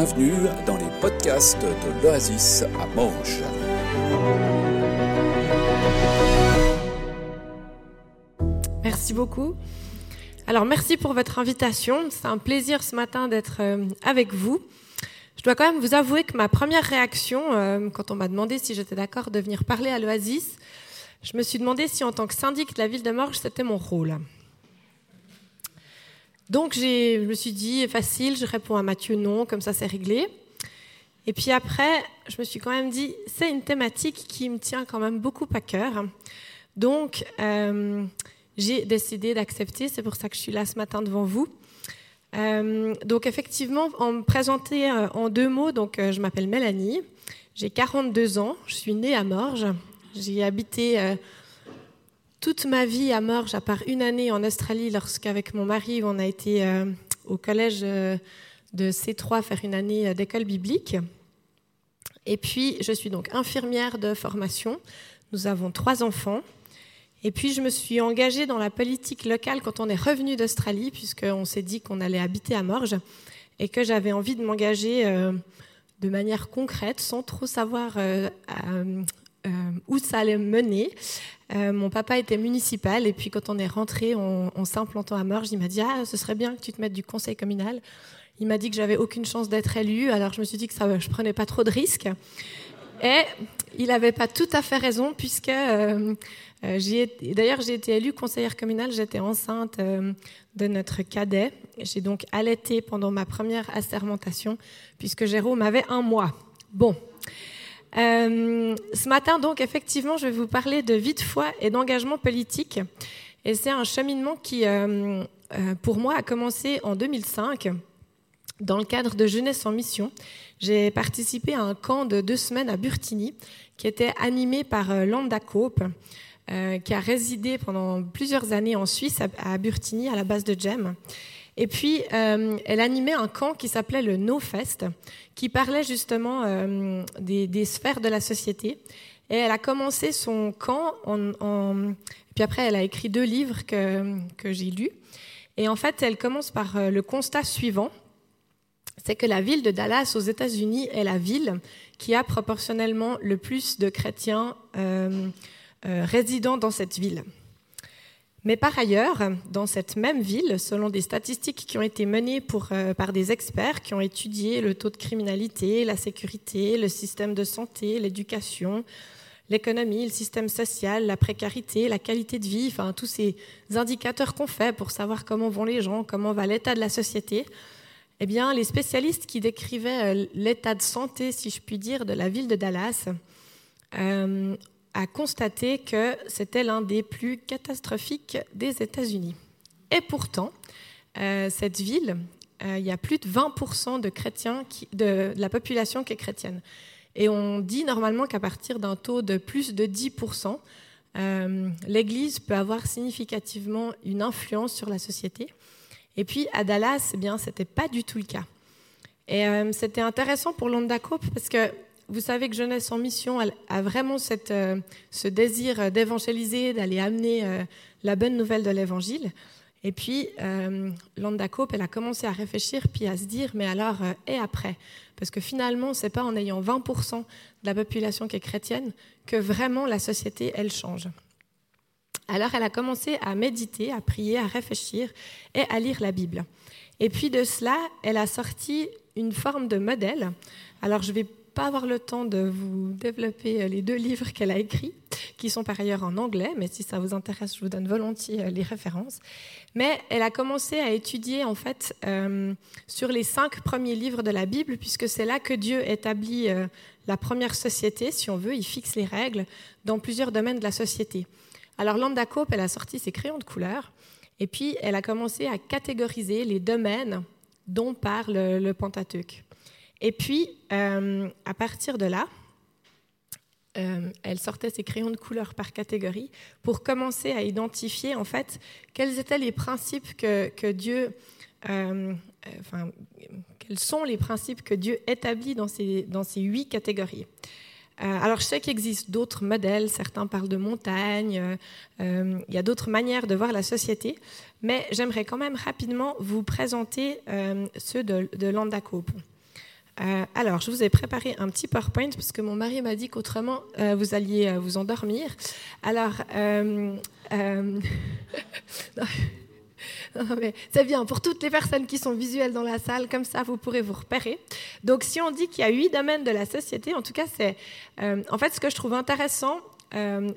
bienvenue dans les podcasts de l'Oasis à Morges. Merci beaucoup. Alors merci pour votre invitation. C'est un plaisir ce matin d'être euh, avec vous. Je dois quand même vous avouer que ma première réaction, euh, quand on m'a demandé si j'étais d'accord de venir parler à l'Oasis, je me suis demandé si en tant que syndic de la ville de Morges, c'était mon rôle. Donc je me suis dit, facile, je réponds à Mathieu non, comme ça c'est réglé. Et puis après, je me suis quand même dit, c'est une thématique qui me tient quand même beaucoup à cœur. Donc euh, j'ai décidé d'accepter, c'est pour ça que je suis là ce matin devant vous. Euh, donc effectivement, en me présenter euh, en deux mots, donc je m'appelle Mélanie, j'ai 42 ans, je suis née à Morges, j'ai habité toute ma vie à Morges, à part une année en Australie, lorsqu'avec mon mari, on a été euh, au collège euh, de C3 faire une année euh, d'école biblique. Et puis, je suis donc infirmière de formation. Nous avons trois enfants. Et puis, je me suis engagée dans la politique locale quand on est revenu d'Australie, puisqu'on s'est dit qu'on allait habiter à Morges et que j'avais envie de m'engager de manière concrète, sans trop savoir où ça allait mener. Euh, mon papa était municipal et puis quand on est rentré en, s'implantant à Morges, il m'a dit ah ce serait bien que tu te mettes du conseil communal. Il m'a dit que j'avais aucune chance d'être élu, alors je me suis dit que ça, je prenais pas trop de risques. Et il n'avait pas tout à fait raison puisque euh, euh d'ailleurs j'ai été élue conseillère communale, j'étais enceinte de notre cadet. J'ai donc allaité pendant ma première assermentation puisque Jérôme avait un mois. Bon. Euh, ce matin, donc, effectivement, je vais vous parler de vie de foi et d'engagement politique. Et c'est un cheminement qui, euh, euh, pour moi, a commencé en 2005 dans le cadre de Jeunesse en Mission. J'ai participé à un camp de deux semaines à Burtini qui était animé par Landa Cope, qui a résidé pendant plusieurs années en Suisse, à, Burtini, à la base de GEM. Et puis, euh, elle animait un camp qui s'appelait le No Fest, qui parlait justement euh, des, sphères de la société. Et elle a commencé son camp en, Puis après, elle a écrit deux livres que, que j'ai lus. Et en fait, elle commence par euh, le constat suivant c'est que la ville de Dallas aux États-Unis est la ville qui a proportionnellement le plus de chrétiens résidant dans cette ville. Mais par ailleurs, dans cette même ville, selon des statistiques qui ont été menées euh, par des experts qui ont étudié le taux de criminalité, la sécurité, le système de santé, l'éducation, l'économie, le système social, la précarité, la qualité de vie, enfin tous ces indicateurs qu'on fait pour savoir comment vont les gens, comment va l'état de la société, eh bien, les spécialistes qui décrivaient euh, l'état de santé, si je puis dire, de la ville de Dallas euh, a constaté que c'était l'un des plus catastrophiques des États-Unis. Et pourtant, euh, cette ville, euh, il y a plus de 20% de, chrétiens de, la population qui est chrétienne. Et on dit normalement qu'à partir d'un taux de plus de 10%, euh, l'Église peut avoir significativement une influence sur la société. Et puis à Dallas, eh bien, c'était pas du tout le cas. Et c'était intéressant pour Londacope parce que vous savez que Jeunesse en Mission a vraiment euh, ce désir d'évangéliser, d'aller amener euh, la bonne nouvelle de l'Évangile. Et puis, euh, Landa Cope, elle a commencé à réfléchir, puis à se dire, mais alors, et après? Parce que finalement, c'est pas en ayant 20% de la population qui est chrétienne que vraiment la société, elle change. Alors, elle a commencé à méditer, à prier, à réfléchir et à lire la Bible. Et puis de cela, elle a sorti une forme de modèle. Alors, je vais avoir le temps de vous développer euh, les deux livres qu'elle a écrits, qui sont par ailleurs en anglais, mais si ça vous intéresse, je vous donne volontiers euh, les références. Mais elle a commencé à étudier en fait euh, sur les cinq premiers livres de la Bible, puisque c'est là que Dieu établit la première société, si on veut, il fixe les règles dans plusieurs domaines de la société. Alors Lambda Cope, elle a sorti ses crayons de couleur, et puis elle a commencé à catégoriser les domaines dont parle le Pentateuque. Et puis, euh, à partir de là, euh, elle sortait ses crayons de couleur par catégorie pour commencer à identifier en fait quels étaient les principes que, Dieu, euh, enfin, quels sont les principes que Dieu établit dans ces, dans ces huit catégories. alors je sais qu'il existe d'autres modèles, certains parlent de montagne, il y a d'autres manières de voir la société, mais j'aimerais quand même rapidement vous présenter ceux de, de Euh, alors, je vous ai préparé un petit PowerPoint parce que mon mari m'a dit qu'autrement, euh, vous alliez euh, vous endormir. Alors, c'est bien pour toutes les personnes qui sont visuelles dans la salle, comme ça vous pourrez vous repérer. Donc, si on dit qu'il y a huit domaines de la société, en tout cas, c'est en fait ce que je trouve intéressant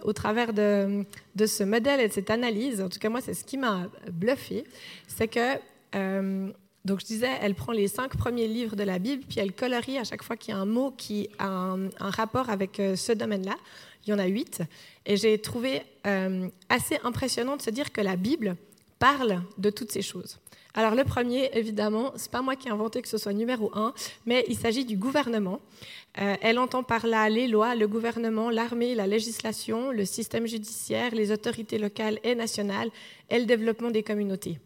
au travers de, de, ce modèle et de cette analyse. En tout cas, moi, c'est ce qui m'a bluffé, c'est que donc je disais, elle prend les cinq premiers livres de la Bible, puis elle colorie à chaque fois qu'il y a un mot qui a un, rapport avec euh, ce domaine-là. Il y en a huit. Et j'ai trouvé euh, assez impressionnant de se dire que la Bible parle de toutes ces choses. Alors le premier, évidemment, c'est pas moi qui ai inventé que ce soit numéro un, mais il s'agit du gouvernement. Euh, elle entend par là les lois, le gouvernement, l'armée, la législation, le système judiciaire, les autorités locales et nationales et le développement des communautés.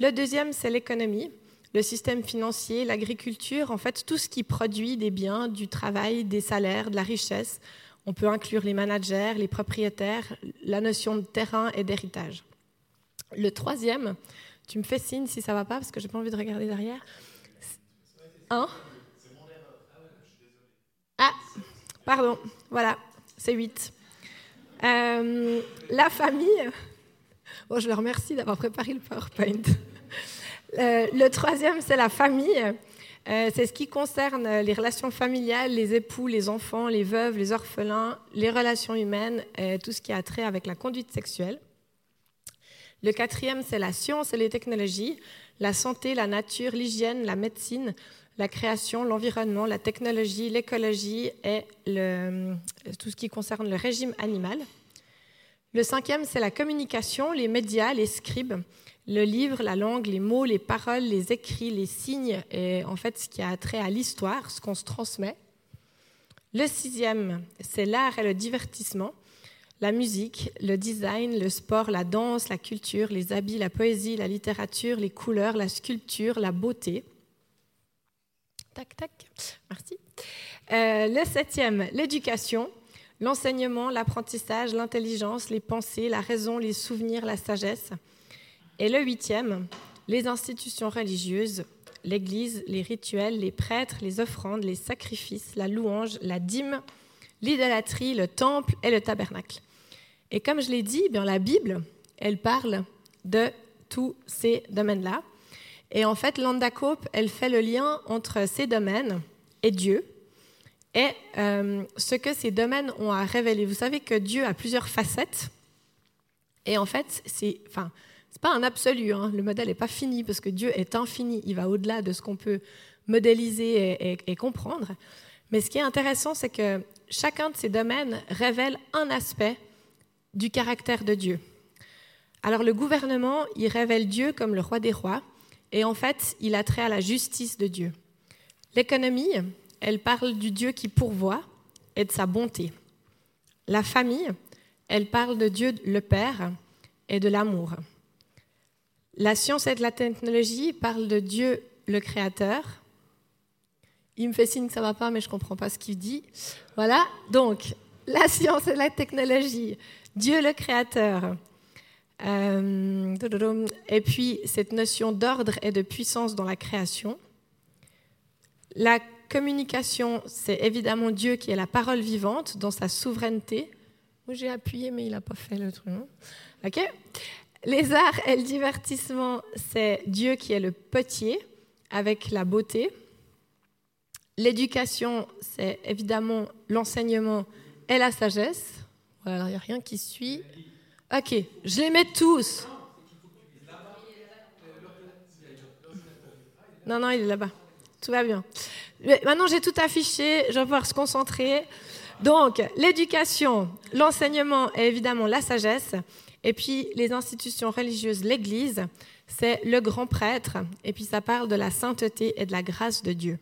Le deuxième, c'est l'économie, le système financier, l'agriculture, en fait tout ce qui produit des biens, du travail, des salaires, de la richesse. On peut inclure les managers, les propriétaires, la notion de terrain et d'héritage. Le troisième, tu me fais signe si ça va pas parce que j'ai pas envie de regarder derrière. Hein? Ah, pardon, voilà, c'est 8. Euh, la famille, Bon, je leur remercie d'avoir préparé le PowerPoint. Euh, le troisième, c'est la famille. Euh, c'est ce qui concerne les relations familiales, les époux, les enfants, les veuves, les orphelins, les relations humaines, et tout ce qui a trait avec la conduite sexuelle. Le quatrième, c'est la science et les technologies, la santé, la nature, l'hygiène, la médecine, la création, l'environnement, la technologie, l'écologie et tout ce qui concerne le régime animal. Le cinquième, c'est la communication, les médias, les scribes, le livre, la langue, les mots, les paroles, les écrits, les signes, et en fait ce qui a trait à l'histoire, ce qu'on se transmet. Le sixième, c'est l'art et le divertissement, la musique, le design, le sport, la danse, la culture, les habits, la poésie, la littérature, les couleurs, la sculpture, la beauté. Tac, tac, merci. Euh, le septième, l'éducation, l'enseignement, l'apprentissage, l'intelligence, les pensées, la raison, les souvenirs, la sagesse. Et le huitième, les institutions religieuses, l'Église, les rituels, les prêtres, les offrandes, les sacrifices, la louange, la dîme, l'idolâtrie, le temple et le tabernacle. Et comme je l'ai dit, eh bien la Bible, elle parle de tous ces domaines-là. Et en fait, l'Andacope, elle fait le lien entre ces domaines et Dieu, et euh, ce que ces domaines ont à révéler. Vous savez que Dieu a plusieurs facettes, et en fait, c'est enfin, pas un absolu, hein. le modèle n'est pas fini, parce que Dieu est infini, il va au-delà de ce qu'on peut modéliser et, comprendre. Mais ce qui est intéressant, c'est que chacun de ces domaines révèle un aspect du caractère de Dieu. Alors le gouvernement, il révèle Dieu comme le roi des rois, et en fait, il a trait à la justice de Dieu. L'économie, elle parle du Dieu qui pourvoit et de sa bonté. La famille, elle parle de Dieu le Père et de l'amour. La science et de la technologie parlent de Dieu le Créateur. Il me fait signe que ça va pas, mais je ne comprends pas ce qu'il dit. Voilà, donc la science et la technologie, Dieu le Créateur. Euh, et puis cette notion d'ordre et de puissance dans la création. La communication, c'est évidemment Dieu qui est la parole vivante dans sa souveraineté. J'ai appuyé, mais il n'a pas fait le truc. Hein. OK Les arts et le divertissement, c'est Dieu qui est le potier avec la beauté. L'éducation, c'est évidemment l'enseignement et la sagesse. Voilà, il n'y a rien qui suit. Ok, je les mets tous. Non, non, il est là-bas. Tout va bien. Maintenant, j'ai tout affiché, je vais pouvoir se concentrer. Donc, l'éducation, l'enseignement et évidemment la sagesse. Et puis, les institutions religieuses, l'Église, c'est le grand prêtre. Et puis, ça parle de la sainteté et de la grâce de Dieu.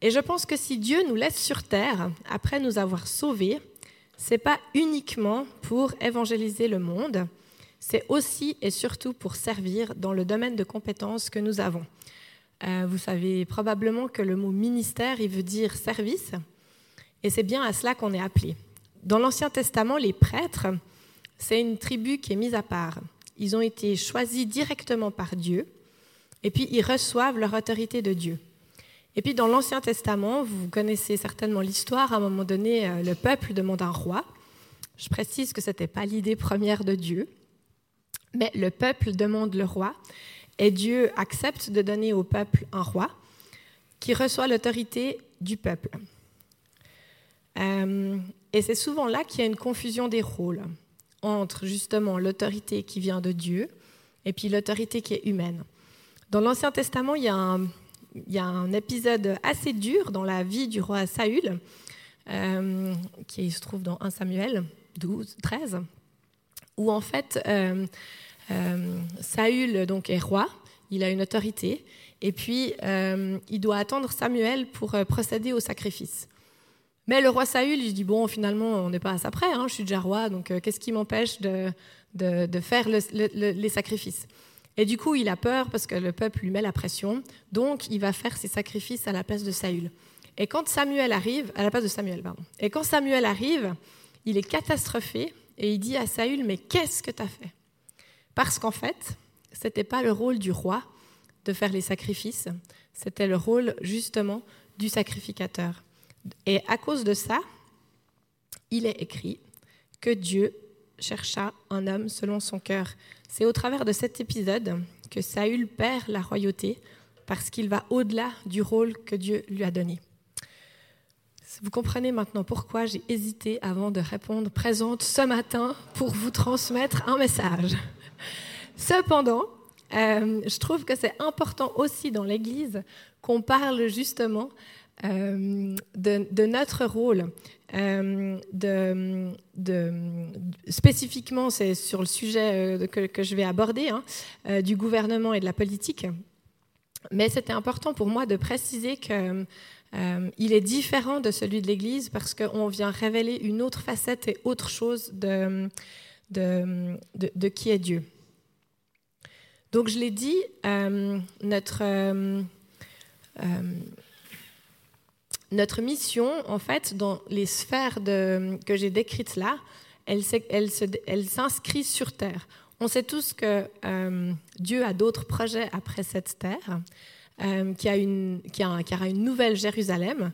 Et je pense que si Dieu nous laisse sur terre, après nous avoir sauvés, c'est pas uniquement pour évangéliser le monde, c'est aussi et surtout pour servir dans le domaine de compétences que nous avons. Euh, vous savez probablement que le mot ministère, il veut dire service, et c'est bien à cela qu'on est appelé. Dans l'Ancien Testament, les prêtres, c'est une tribu qui est mise à part. Ils ont été choisis directement par Dieu, et puis ils reçoivent leur autorité de Dieu. Et puis dans l'Ancien Testament, vous connaissez certainement l'histoire, à un moment donné, euh, le peuple demande un roi. Je précise que ce n'était pas l'idée première de Dieu, mais le peuple demande le roi, et Dieu accepte de donner au peuple un roi qui reçoit l'autorité du peuple. Euh, et c'est souvent là qu'il y a une confusion des rôles entre justement l'autorité qui vient de Dieu et puis l'autorité qui est humaine. Dans l'Ancien Testament, il y, a un, épisode assez dur dans la vie du roi Saül, euh, qui se trouve dans 1 Samuel 12, 13, où en fait euh, Saül donc, est roi, il a une autorité, et puis il doit attendre Samuel pour procéder au sacrifice. Mais le roi Saül, il dit bon, finalement, on n'est pas à ça près, hein, je suis déjà roi, donc qu'est-ce qui m'empêche de, faire les sacrifices? Et du coup, il a peur parce que le peuple lui met la pression, donc il va faire ses sacrifices à la place de Saül. Et quand Samuel arrive, à la place de Samuel. Et quand Samuel arrive, il est catastrophé et il dit à Saül Mais qu'est-ce que tu as fait? Parce qu'en fait, ce n'était pas le rôle du roi de faire les sacrifices, c'était le rôle justement du sacrificateur. Et à cause de ça, il est écrit que Dieu chercha un homme selon son cœur. C'est au travers de cet épisode que Saül perd la royauté parce qu'il va au-delà du rôle que Dieu lui a donné. Vous comprenez maintenant pourquoi j'ai hésité avant de répondre présente ce matin pour vous transmettre un message. Cependant, euh, je trouve que c'est important aussi dans l'Église qu'on parle justement euh, de, notre rôle. Euh, spécifiquement, c'est sur le sujet que, je vais aborder, hein, du gouvernement et de la politique. Mais c'était important pour moi de préciser qu'il il est différent de celui de l'Église parce qu'on vient révéler une autre facette et autre chose de, qui est Dieu. Donc je l'ai dit, notre notre mission, en fait, dans les sphères que j'ai décrites là, elle, s'inscrit sur Terre. On sait tous que euh, Dieu a d'autres projets après cette Terre, euh, qu'il y, aura une nouvelle Jérusalem.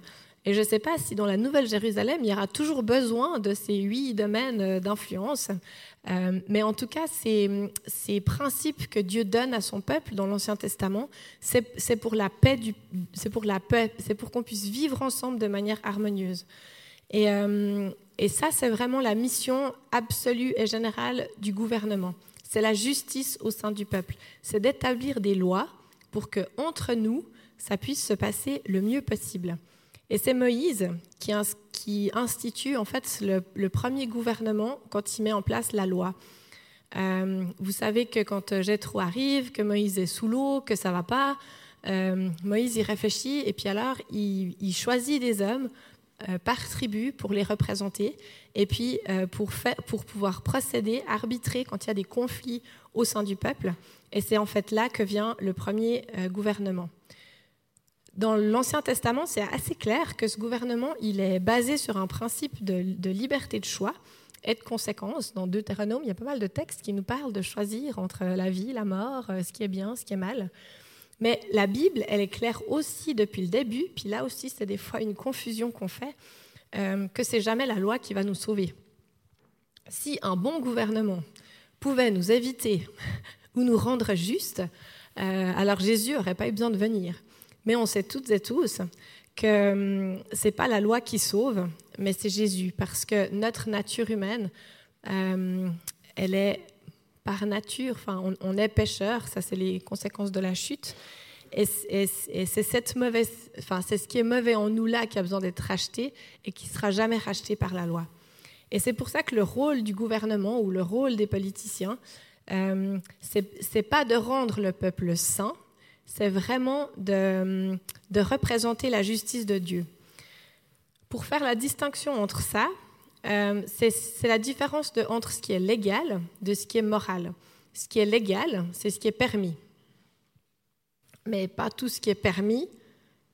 Et je ne sais pas si dans la nouvelle Jérusalem, il y aura toujours besoin de ces huit domaines d'influence. Euh, mais en tout cas, ces, ces, principes que Dieu donne à son peuple dans l'Ancien Testament, c'est pour la paix, c'est pour la paix, c'est pour qu'on puisse vivre ensemble de manière harmonieuse. Et, euh, et ça, c'est vraiment la mission absolue et générale du gouvernement. C'est la justice au sein du peuple. C'est d'établir des lois pour que entre nous, ça puisse se passer le mieux possible. Et c'est Moïse qui, institue en fait le, premier gouvernement quand il met en place la loi. Euh, vous savez que quand Jétro arrive, que Moïse est sous l'eau, que ça va pas, euh, Moïse y réfléchit et puis alors il, choisit des hommes euh, par tribu pour les représenter et puis pour pouvoir procéder, arbitrer quand il y a des conflits au sein du peuple. Et c'est en fait là que vient le premier gouvernement. Dans l'Ancien Testament, c'est assez clair que ce gouvernement, il est basé sur un principe de, liberté de choix et de conséquence. Dans Deutéronome, il y a pas mal de textes qui nous parlent de choisir entre la vie, la mort, euh, ce qui est bien, ce qui est mal. Mais la Bible, elle est claire aussi depuis le début, puis là aussi, c'est des fois une confusion qu'on fait, euh, que c'est jamais la loi qui va nous sauver. Si un bon gouvernement pouvait nous éviter ou nous rendre justes, euh, alors Jésus n'aurait pas eu besoin de venir. Mais on sait toutes et tous que hum, ce n'est pas la loi qui sauve, mais c'est Jésus, parce que notre nature humaine, hum, elle est par nature, enfin, on, est pécheur, ça c'est les conséquences de la chute, et, c'est cette mauvaise, enfin, c'est ce qui est mauvais en nous là qui a besoin d'être racheté et qui sera jamais racheté par la loi. Et c'est pour ça que le rôle du gouvernement ou le rôle des politiciens, euh, c'est pas de rendre le peuple saint, c'est vraiment de, représenter la justice de Dieu. Pour faire la distinction entre ça, euh, c'est la différence entre ce qui est légal de ce qui est moral. Ce qui est légal, c'est ce qui est permis. Mais pas tout ce qui est permis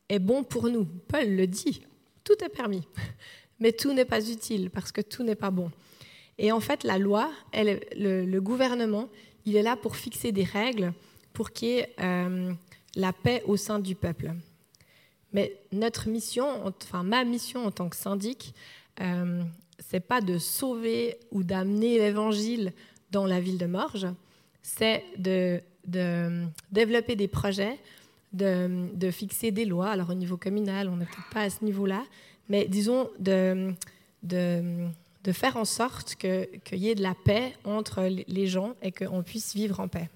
est bon pour nous. Paul le dit, tout est permis. Mais tout n'est pas utile parce que tout n'est pas bon. Et en fait, la loi, le, gouvernement, il est là pour fixer des règles pour qu'il y ait euh, la paix au sein du peuple. Mais notre mission, enfin ma mission en tant que syndic, euh, c'est pas de sauver ou d'amener l'évangile dans la ville de Morges, c'est de, développer des projets, de, fixer des lois. Alors au niveau communal, on n'est peut-être pas à ce niveau-là, mais disons de, faire en sorte qu'il y ait de la paix entre les gens et qu'on puisse vivre en paix.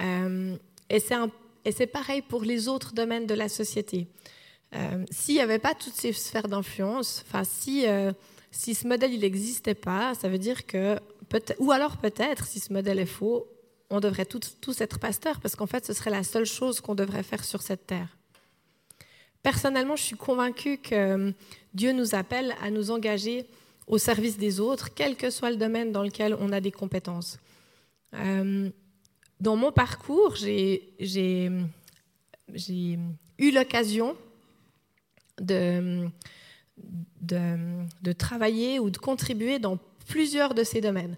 Euh, et c'est pareil pour les autres domaines de la société. Euh, s'il n'y avait pas toutes ces sphères d'influence, enfin si, euh, si ce modèle n'existait pas, ça veut dire que ou alors peut-être si ce modèle est faux, on devrait tous, tous être pasteurs parce qu'en fait ce serait la seule chose qu'on devrait faire sur cette terre. Personnellement, je suis convaincue que euh, Dieu nous appelle à nous engager au service des autres, quel que soit le domaine dans lequel on a des compétences. Dans mon parcours, j'ai eu l'occasion de, travailler ou de contribuer dans plusieurs de ces domaines.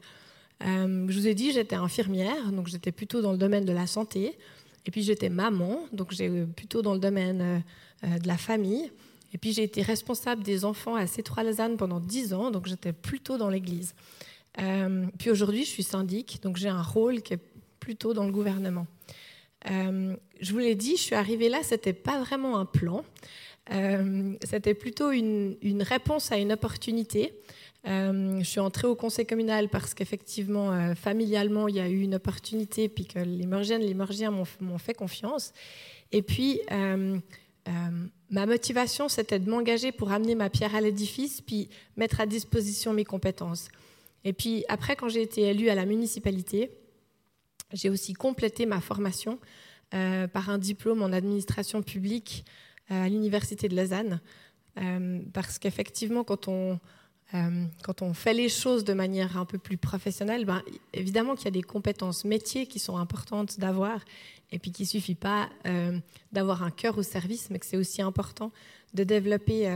Euh, je vous ai dit, j'étais infirmière, donc j'étais plutôt dans le domaine de la santé. Et puis j'étais maman, donc j'ai plutôt dans le domaine euh, de la famille. Et puis j'ai été responsable des enfants à C3 pendant 10 ans, donc j'étais plutôt dans l'église. Euh, puis aujourd'hui, je suis syndic, donc j'ai un rôle qui est plutôt dans le gouvernement. je vous l'ai dit, je suis arrivée là, c'était pas vraiment un plan. Euh, c'était plutôt une, réponse à une opportunité. Euh, je suis entrée au conseil communal parce qu'effectivement, euh, familialement, il y a eu une opportunité, puis que les Morgiennes, les Morgiens m'ont fait confiance. Et puis, ma motivation, c'était de m'engager pour amener ma pierre à l'édifice, puis mettre à disposition mes compétences. Et puis, après, quand j'ai été élue à la municipalité, j'ai aussi complété ma formation par un diplôme en administration publique à l'université de Lausanne, euh, parce qu'effectivement, quand on, euh, quand on fait les choses de manière un peu plus professionnelle, ben, évidemment qu'il y a des compétences métiers qui sont importantes d'avoir, et puis qu'il ne suffit pas euh, d'avoir un cœur au service, mais que c'est aussi important de développer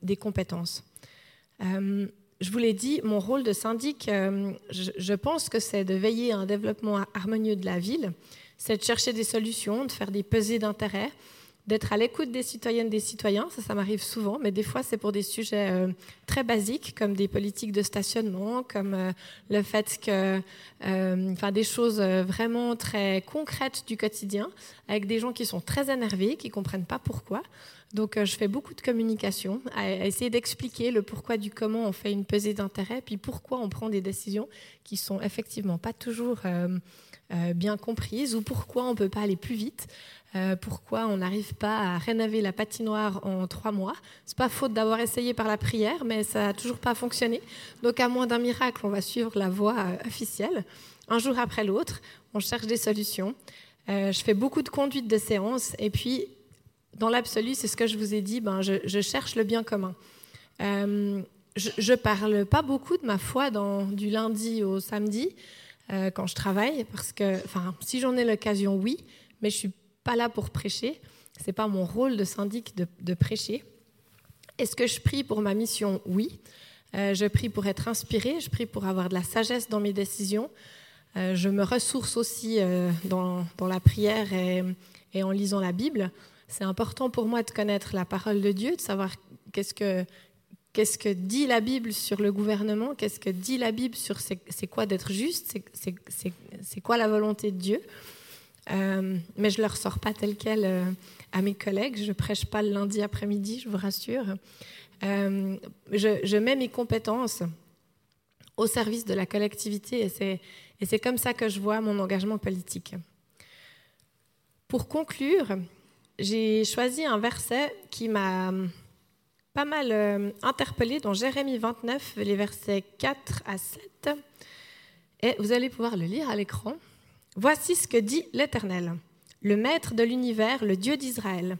des compétences. Je vous l'ai dit, mon rôle de syndic, je, je, pense que c'est de veiller à un développement harmonieux de la ville, c'est de chercher des solutions, de faire des pesées d'intérêt, d'être à l'écoute des citoyennes des citoyens, ça, ça m'arrive souvent, mais des fois c'est pour des sujets euh, très basiques comme des politiques de stationnement, comme euh, le fait que, euh, enfin des choses vraiment très concrètes du quotidien, avec des gens qui sont très énervés, qui comprennent pas pourquoi. Donc je fais beaucoup de communication, à, essayer d'expliquer le pourquoi du comment on fait une pesée d'intérêt, puis pourquoi on prend des décisions qui sont effectivement pas toujours bien comprises ou pourquoi on peut pas aller plus vite. Euh, pourquoi on n'arrive pas à rénover la patinoire en trois mois. C'est pas faute d'avoir essayé par la prière, mais ça n'a toujours pas fonctionné. Donc, à moins d'un miracle, on va suivre la voie euh, officielle. Un jour après l'autre, on cherche des solutions. Euh, je fais beaucoup de conduite de séance, et puis, dans l'absolu, c'est ce que je vous ai dit, ben, je, cherche le bien commun. je ne parle pas beaucoup de ma foi du lundi au samedi quand je travaille, parce que, si j'en ai l'occasion, oui, mais je suis pas là pour prêcher. Ce n'est pas mon rôle de syndic de, prêcher. Est-ce que je prie pour ma mission? Oui. Euh, je prie pour être inspiré, je prie pour avoir de la sagesse dans mes décisions. Euh, je me ressource aussi euh, dans, la prière et, en lisant la Bible. C'est important pour moi de connaître la parole de Dieu, de savoir qu'est-ce que, qu'est-ce que dit la Bible sur le gouvernement, qu'est-ce que dit la Bible sur c'est, quoi d'être juste, c'est, quoi la volonté de Dieu. Euh, mais je ne le ressors pas tel quel euh, à mes collègues. Je ne prêche pas le lundi après-midi, je vous rassure. Euh, je, mets mes compétences au service de la collectivité et c'est comme ça que je vois mon engagement politique. Pour conclure, j'ai choisi un verset qui m'a pas mal interpellé dans Jérémie 29, les versets 4 à 7. Et vous allez pouvoir le lire à l'écran. Voici ce que dit l'Éternel, le Maître de l'univers, le Dieu d'Israël,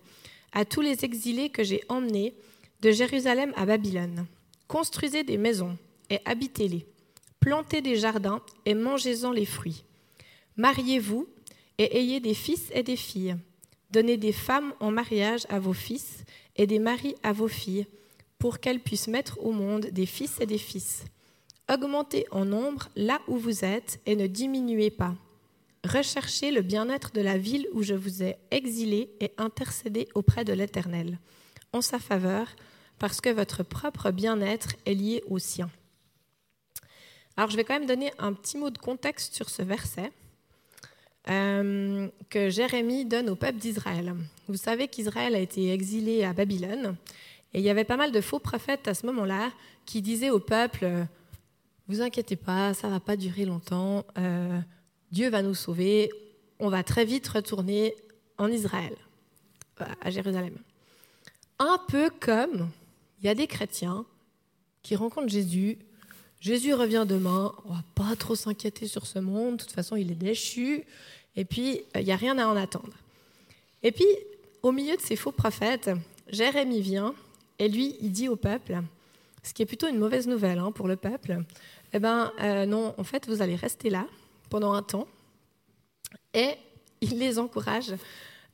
à tous les exilés que j'ai emmenés de Jérusalem à Babylone. Construisez des maisons et habitez-les. Plantez des jardins et mangez-en les fruits. Mariez-vous et ayez des fils et des filles. Donnez des femmes en mariage à vos fils et des maris à vos filles, pour qu'elles puissent mettre au monde des fils et des fils. Augmentez en nombre là où vous êtes et ne diminuez pas recherchez le bien-être de la ville où je vous ai exilé et intercédé auprès de l'Éternel, en sa faveur, parce que votre propre bien-être est lié au sien. Alors je vais quand même donner un petit mot de contexte sur ce verset euh, que Jérémie donne au peuple d'Israël. Vous savez qu'Israël a été exilé à Babylone et il y avait pas mal de faux prophètes à ce moment-là qui disaient au peuple Vous inquiétez pas, ça va pas durer longtemps, euh, Dieu va nous sauver, on va très vite retourner en Israël, à Jérusalem. Un peu comme il y a des chrétiens qui rencontrent Jésus Jésus revient demain, on va pas trop s'inquiéter sur ce monde, de toute façon il est déchu, et puis il n'y a rien à en attendre. Et puis, au milieu de ces faux prophètes, Jérémie vient, et lui, il dit au peuple, ce qui est plutôt une mauvaise nouvelle hein, pour le peuple, eh ben euh, non, en fait, vous allez rester là pendant un temps, et il les encourage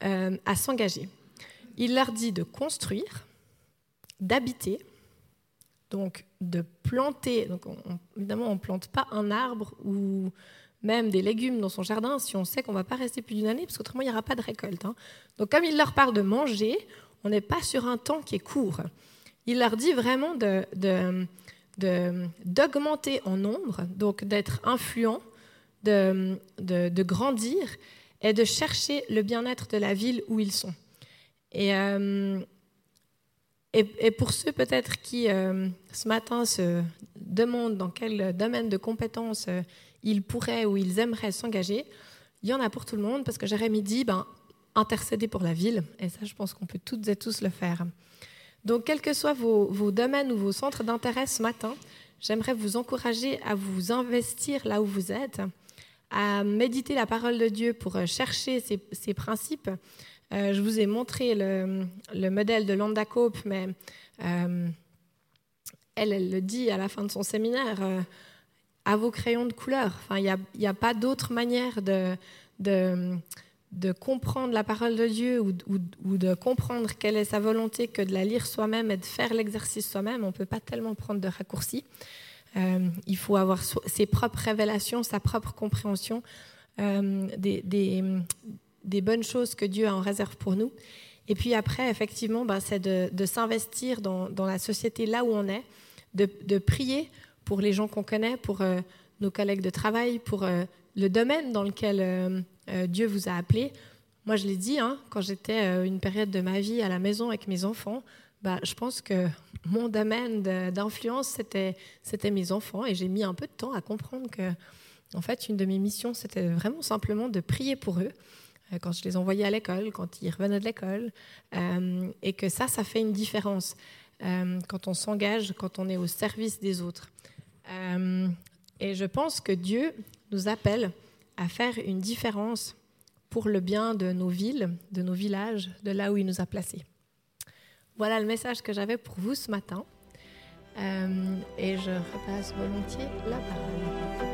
euh, à s'engager. Il leur dit de construire, d'habiter, donc de planter, donc évidemment on ne plante pas un arbre ou même des légumes dans son jardin si on sait qu'on ne va pas rester plus d'une année, parce qu'autrement il n'y aura pas de récolte. Hein. Donc comme il leur parle de manger, on n'est pas sur un temps qui est court. Il leur dit vraiment d'augmenter en nombre, donc d'être influent, de, grandir et de chercher le bien-être de la ville où ils sont. Et, euh, et, pour ceux peut-être qui, euh, ce matin, se demandent dans quel domaine de compétences euh, ils pourraient ou ils aimeraient s'engager, il y en a pour tout le monde, parce que Jérémie dit, ben, intercéder pour la ville, et ça, je pense qu'on peut toutes et tous le faire. Donc, quels que soient vos, domaines ou vos centres d'intérêt ce matin, j'aimerais vous encourager à vous investir là où vous êtes, à méditer la parole de Dieu pour chercher ces, ces principes, euh, je vous ai montré le, modèle de Landa Cope, mais euh, elle, elle le dit à la fin de son séminaire, euh, à vos crayons de couleur. Enfin, il n'y a, pas d'autre manière de, comprendre la parole de Dieu ou, de comprendre quelle est sa volonté que de la lire soi-même et de faire l'exercice soi-même. On ne peut pas tellement prendre de raccourcis. il faut avoir ses propres révélations, sa propre compréhension des, des bonnes choses que Dieu a en réserve pour nous. Et puis après, effectivement, ben, c'est de, s'investir dans, la société là où on est, de, prier pour les gens qu'on connaît, pour euh, nos collègues de travail, pour euh, le domaine dans lequel euh, Dieu vous a appelé. Moi, je l'ai dit, hein, quand j'étais une période de ma vie à la maison avec mes enfants, bah, je pense que mon domaine d'influence, c'était, c'était mes enfants. Et j'ai mis un peu de temps à comprendre que, en fait, une de mes missions, c'était vraiment simplement de prier pour eux quand je les envoyais à l'école, quand ils revenaient de l'école, euh, et que ça, ça fait une différence euh, quand on s'engage, quand on est au service des autres. et je pense que Dieu nous appelle à faire une différence pour le bien de nos villes, de nos villages, de là où il nous a placés. Voilà le message que j'avais pour vous ce matin. et je repasse volontiers la parole.